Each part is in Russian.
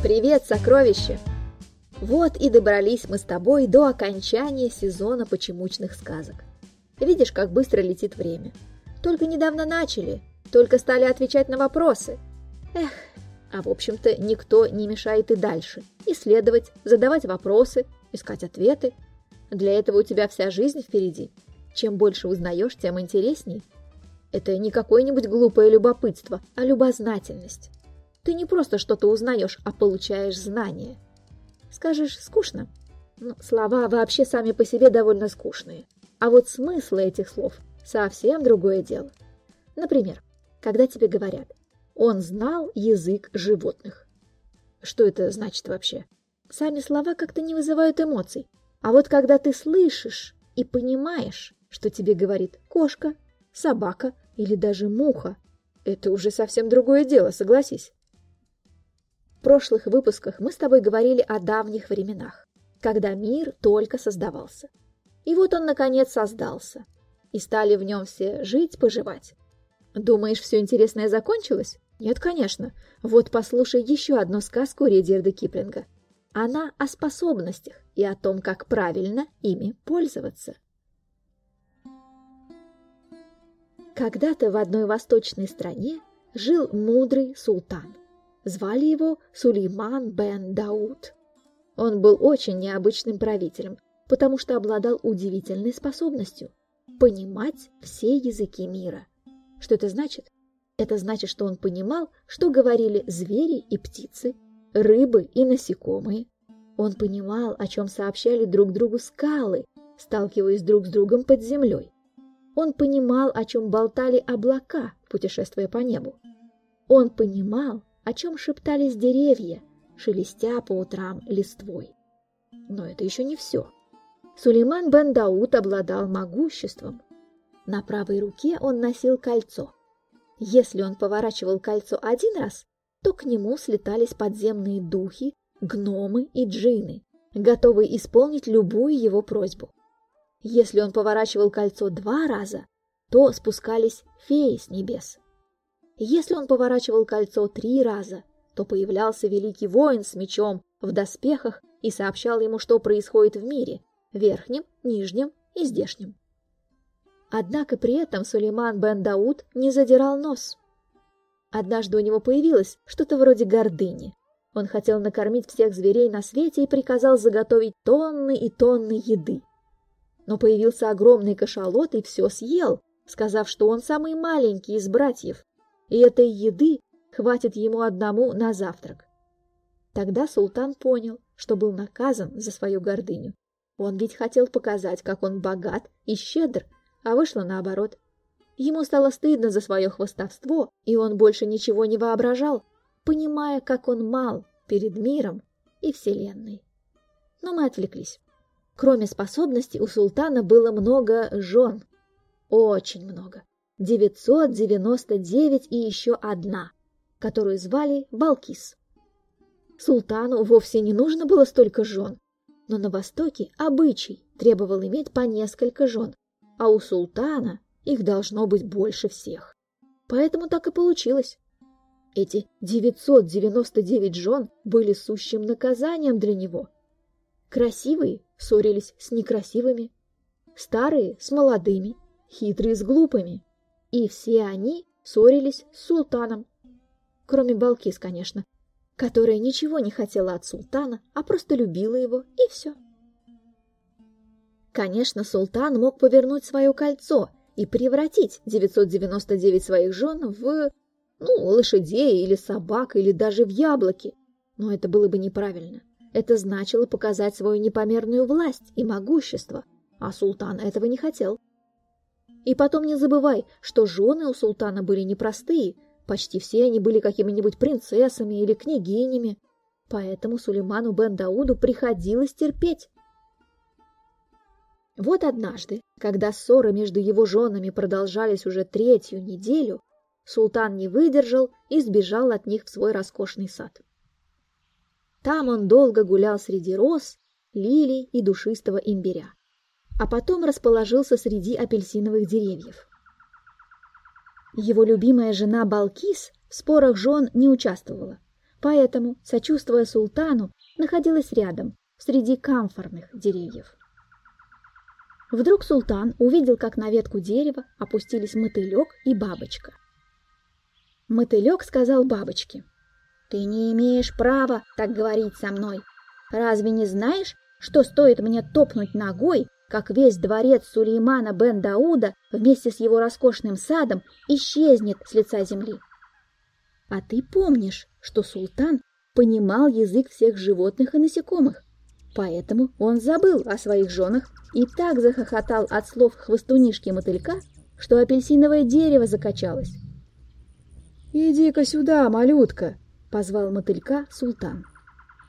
Привет, сокровище! Вот и добрались мы с тобой до окончания сезона почемучных сказок. Видишь, как быстро летит время. Только недавно начали, только стали отвечать на вопросы. Эх, а в общем-то никто не мешает и дальше. Исследовать, задавать вопросы, искать ответы. Для этого у тебя вся жизнь впереди. Чем больше узнаешь, тем интересней. Это не какое-нибудь глупое любопытство, а любознательность. Ты не просто что-то узнаешь, а получаешь знания. Скажешь, скучно? Ну, слова вообще сами по себе довольно скучные. А вот смыслы этих слов совсем другое дело. Например, когда тебе говорят «он знал язык животных». Что это значит вообще? Сами слова как-то не вызывают эмоций. А вот когда ты слышишь и понимаешь, что тебе говорит кошка, собака или даже муха, это уже совсем другое дело, согласись. Прошлых выпусках мы с тобой говорили о давних временах, когда мир только создавался. И вот он, наконец, создался. И стали в нем все жить-поживать. Думаешь, все интересное закончилось? Нет, конечно. Вот послушай еще одну сказку Редерда Киплинга. Она о способностях и о том, как правильно ими пользоваться. Когда-то в одной восточной стране жил мудрый султан – Звали его Сулейман бен Дауд. Он был очень необычным правителем, потому что обладал удивительной способностью понимать все языки мира. Что это значит? Это значит, что он понимал, что говорили звери и птицы, рыбы и насекомые. Он понимал, о чем сообщали друг другу скалы, сталкиваясь друг с другом под землей. Он понимал, о чем болтали облака, путешествуя по небу. Он понимал, о чем шептались деревья, шелестя по утрам листвой. Но это еще не все. Сулейман бен Дауд обладал могуществом. На правой руке он носил кольцо. Если он поворачивал кольцо один раз, то к нему слетались подземные духи, гномы и джины, готовые исполнить любую его просьбу. Если он поворачивал кольцо два раза, то спускались феи с небес. Если он поворачивал кольцо три раза, то появлялся великий воин с мечом в доспехах и сообщал ему, что происходит в мире, верхнем, нижнем и здешнем. Однако при этом Сулейман бен Дауд не задирал нос. Однажды у него появилось что-то вроде гордыни. Он хотел накормить всех зверей на свете и приказал заготовить тонны и тонны еды. Но появился огромный кашалот и все съел, сказав, что он самый маленький из братьев, и этой еды хватит ему одному на завтрак. Тогда султан понял, что был наказан за свою гордыню. Он ведь хотел показать, как он богат и щедр, а вышло наоборот. Ему стало стыдно за свое хвостовство, и он больше ничего не воображал, понимая, как он мал перед миром и вселенной. Но мы отвлеклись. Кроме способностей у султана было много жен. Очень много. 999 и еще одна, которую звали Балкис. Султану вовсе не нужно было столько жен, но на Востоке обычай требовал иметь по несколько жен, а у султана их должно быть больше всех. Поэтому так и получилось. Эти 999 жен были сущим наказанием для него. Красивые ссорились с некрасивыми, старые с молодыми, хитрые с глупыми. И все они ссорились с султаном. Кроме Балкис, конечно, которая ничего не хотела от султана, а просто любила его, и все. Конечно, султан мог повернуть свое кольцо и превратить 999 своих жен в, ну, лошадей или собак, или даже в яблоки. Но это было бы неправильно. Это значило показать свою непомерную власть и могущество, а султан этого не хотел. И потом не забывай, что жены у султана были непростые, почти все они были какими-нибудь принцессами или княгинями, поэтому Сулейману бен Дауду приходилось терпеть. Вот однажды, когда ссоры между его женами продолжались уже третью неделю, султан не выдержал и сбежал от них в свой роскошный сад. Там он долго гулял среди роз, лилий и душистого имбиря а потом расположился среди апельсиновых деревьев. Его любимая жена Балкис в спорах жен не участвовала. поэтому, сочувствуя султану, находилась рядом, среди камфорных деревьев. Вдруг султан увидел, как на ветку дерева опустились мотылек и бабочка. Мотылек сказал бабочке, «Ты не имеешь права так говорить со мной. Разве не знаешь, что стоит мне топнуть ногой, как весь дворец Сулеймана бен Дауда вместе с его роскошным садом исчезнет с лица земли?» А ты помнишь, что султан понимал язык всех животных и насекомых, поэтому он забыл о своих женах и так захохотал от слов хвостунишки мотылька, что апельсиновое дерево закачалось. «Иди-ка сюда, малютка!» — позвал мотылька султан.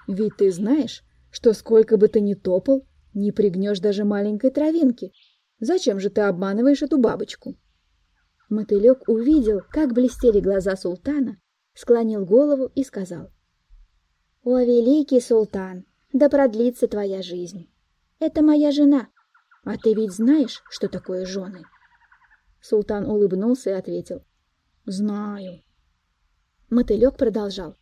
«Ведь ты знаешь, что сколько бы ты ни топал, не пригнешь даже маленькой травинки. Зачем же ты обманываешь эту бабочку?» Мотылек увидел, как блестели глаза султана, склонил голову и сказал. «О, великий султан, да продлится твоя жизнь! Это моя жена, а ты ведь знаешь, что такое жены?» Султан улыбнулся и ответил. «Знаю». Мотылек продолжал.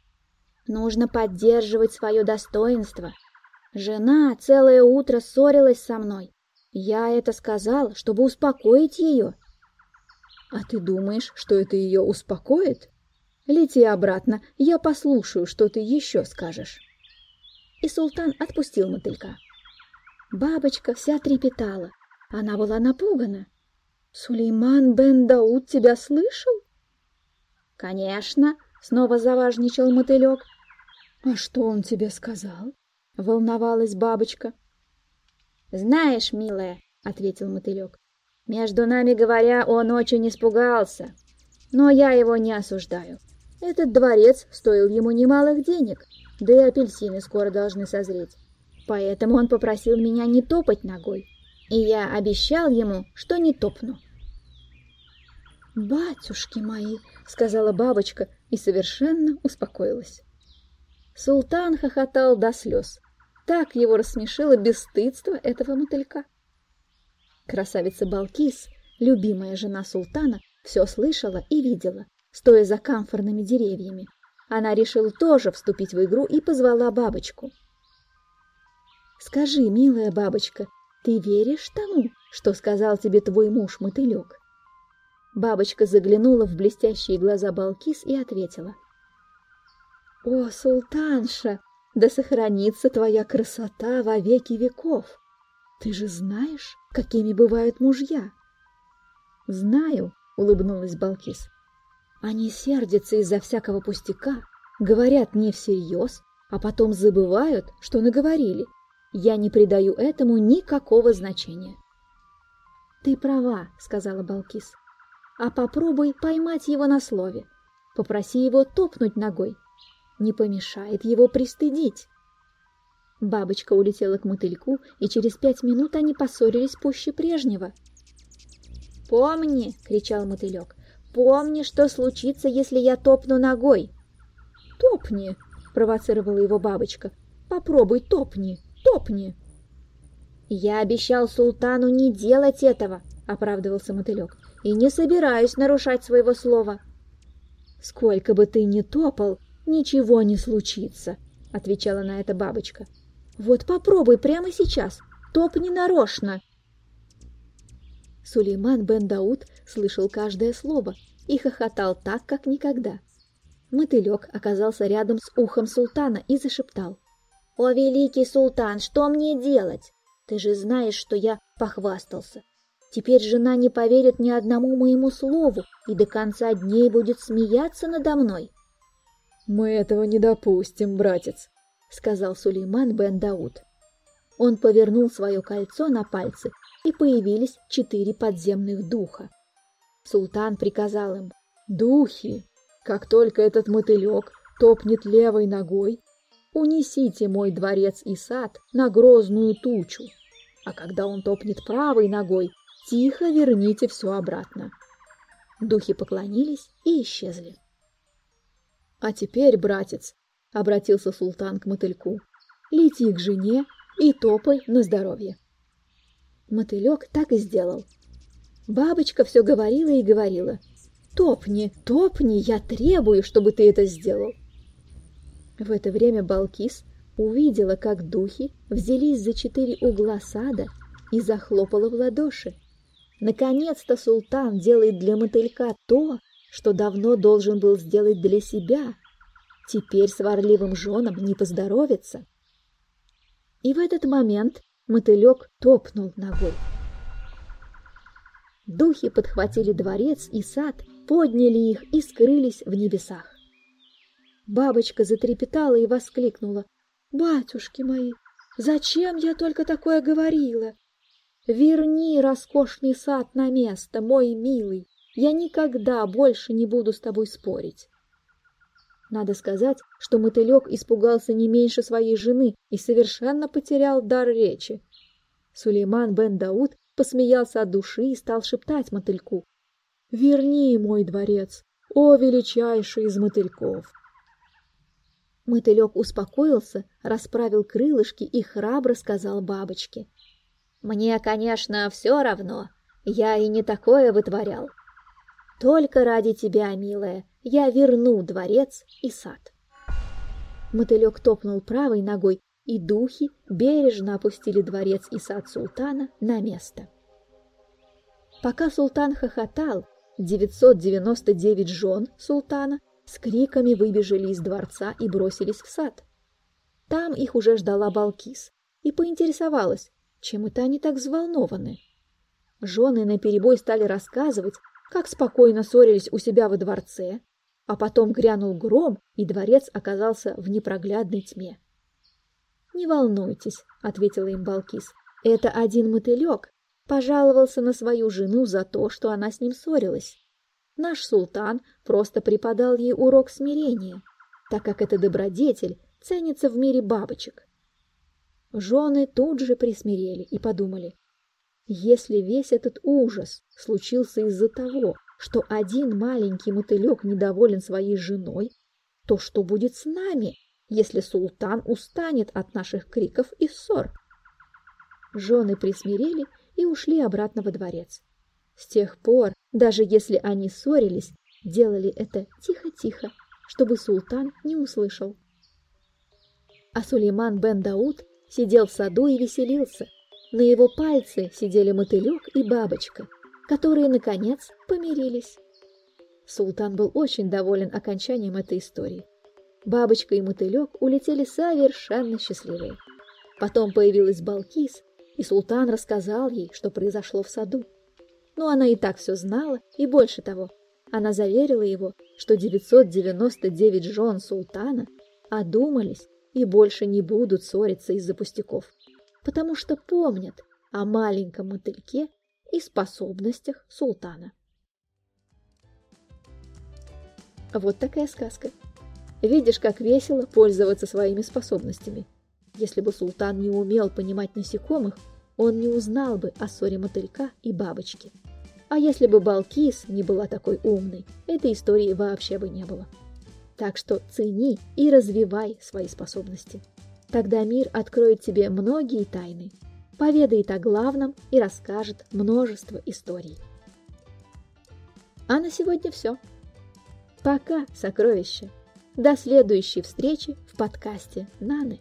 «Нужно поддерживать свое достоинство. Жена целое утро ссорилась со мной. Я это сказал, чтобы успокоить ее». «А ты думаешь, что это ее успокоит?» Лети обратно, я послушаю, что ты еще скажешь. И султан отпустил мотылька. Бабочка вся трепетала. Она была напугана. «Сулейман бен Дауд тебя слышал?» «Конечно», — снова заважничал мотылек. «А что он тебе сказал?» — волновалась бабочка. «Знаешь, милая», — ответил мотылек, — «между нами говоря, он очень испугался, но я его не осуждаю. Этот дворец стоил ему немалых денег, да и апельсины скоро должны созреть. Поэтому он попросил меня не топать ногой, и я обещал ему, что не топну. «Батюшки мои!» — сказала бабочка и совершенно успокоилась. Султан хохотал до слез. Так его рассмешило бесстыдство этого мотылька. Красавица Балкис, любимая жена султана, все слышала и видела, стоя за камфорными деревьями. Она решила тоже вступить в игру и позвала бабочку. «Скажи, милая бабочка, ты веришь тому, что сказал тебе твой муж-мотылек?» Бабочка заглянула в блестящие глаза Балкис и ответила. «О, султанша, да сохранится твоя красота во веки веков! Ты же знаешь, какими бывают мужья?» «Знаю», — улыбнулась Балкис. Они сердятся из-за всякого пустяка, говорят не всерьез, а потом забывают, что наговорили. Я не придаю этому никакого значения. «Ты права», — сказала Балкис. «А попробуй поймать его на слове. Попроси его топнуть ногой. Не помешает его пристыдить». Бабочка улетела к мотыльку, и через пять минут они поссорились пуще прежнего. «Помни!» — кричал мотылек. Помни, что случится, если я топну ногой. Топни, провоцировала его бабочка. Попробуй топни, топни. Я обещал султану не делать этого, оправдывался мотылек, и не собираюсь нарушать своего слова. Сколько бы ты ни топал, ничего не случится, отвечала на это бабочка. Вот попробуй прямо сейчас, топни нарочно. Сулейман бен Дауд слышал каждое слово и хохотал так, как никогда. Мотылек оказался рядом с ухом султана и зашептал. «О, великий султан, что мне делать? Ты же знаешь, что я похвастался. Теперь жена не поверит ни одному моему слову и до конца дней будет смеяться надо мной». «Мы этого не допустим, братец», — сказал Сулейман бен Дауд. Он повернул свое кольцо на пальце и появились четыре подземных духа. Султан приказал им, «Духи, как только этот мотылек топнет левой ногой, унесите мой дворец и сад на грозную тучу, а когда он топнет правой ногой, тихо верните все обратно». Духи поклонились и исчезли. «А теперь, братец», — обратился султан к мотыльку, — «лети к жене и топай на здоровье». Мотылек так и сделал. Бабочка все говорила и говорила. «Топни, топни, я требую, чтобы ты это сделал». В это время Балкис увидела, как духи взялись за четыре угла сада и захлопала в ладоши. Наконец-то султан делает для мотылька то, что давно должен был сделать для себя. Теперь сварливым женам не поздоровится. И в этот момент мотылек топнул ногой. Духи подхватили дворец и сад, подняли их и скрылись в небесах. Бабочка затрепетала и воскликнула. «Батюшки мои, зачем я только такое говорила? Верни роскошный сад на место, мой милый, я никогда больше не буду с тобой спорить». Надо сказать, что мотылек испугался не меньше своей жены и совершенно потерял дар речи. Сулейман бен Дауд посмеялся от души и стал шептать мотыльку. «Верни мой дворец, о величайший из мотыльков!» Мотылек успокоился, расправил крылышки и храбро сказал бабочке. «Мне, конечно, все равно, я и не такое вытворял. Только ради тебя, милая, я верну дворец и сад». Мотылек топнул правой ногой, и духи бережно опустили дворец и сад султана на место. Пока султан хохотал, 999 жен султана с криками выбежали из дворца и бросились в сад. Там их уже ждала Балкис и поинтересовалась, чем это они так взволнованы. Жены наперебой стали рассказывать, как спокойно ссорились у себя во дворце, а потом грянул гром, и дворец оказался в непроглядной тьме. «Не волнуйтесь», — ответила им Балкис, — «это один мотылек пожаловался на свою жену за то, что она с ним ссорилась. Наш султан просто преподал ей урок смирения, так как это добродетель ценится в мире бабочек. Жены тут же присмирели и подумали, если весь этот ужас случился из-за того, что один маленький мотылек недоволен своей женой, то что будет с нами, если султан устанет от наших криков и ссор? Жены присмирели и ушли обратно во дворец. С тех пор, даже если они ссорились, делали это тихо-тихо, чтобы султан не услышал. А Сулейман бен Дауд сидел в саду и веселился. На его пальце сидели мотылек и бабочка, которые, наконец, помирились. Султан был очень доволен окончанием этой истории. Бабочка и мотылек улетели совершенно счастливые. Потом появилась Балкис, и султан рассказал ей, что произошло в саду. Но она и так все знала, и больше того, она заверила его, что 999 жен султана одумались и больше не будут ссориться из-за пустяков, потому что помнят о маленьком мотыльке и способностях султана. Вот такая сказка. Видишь, как весело пользоваться своими способностями. Если бы султан не умел понимать насекомых, он не узнал бы о ссоре мотылька и бабочки. А если бы Балкис не была такой умной, этой истории вообще бы не было. Так что цени и развивай свои способности. Тогда мир откроет тебе многие тайны, поведает о главном и расскажет множество историй. А на сегодня все. Пока, сокровища. До следующей встречи в подкасте Наны.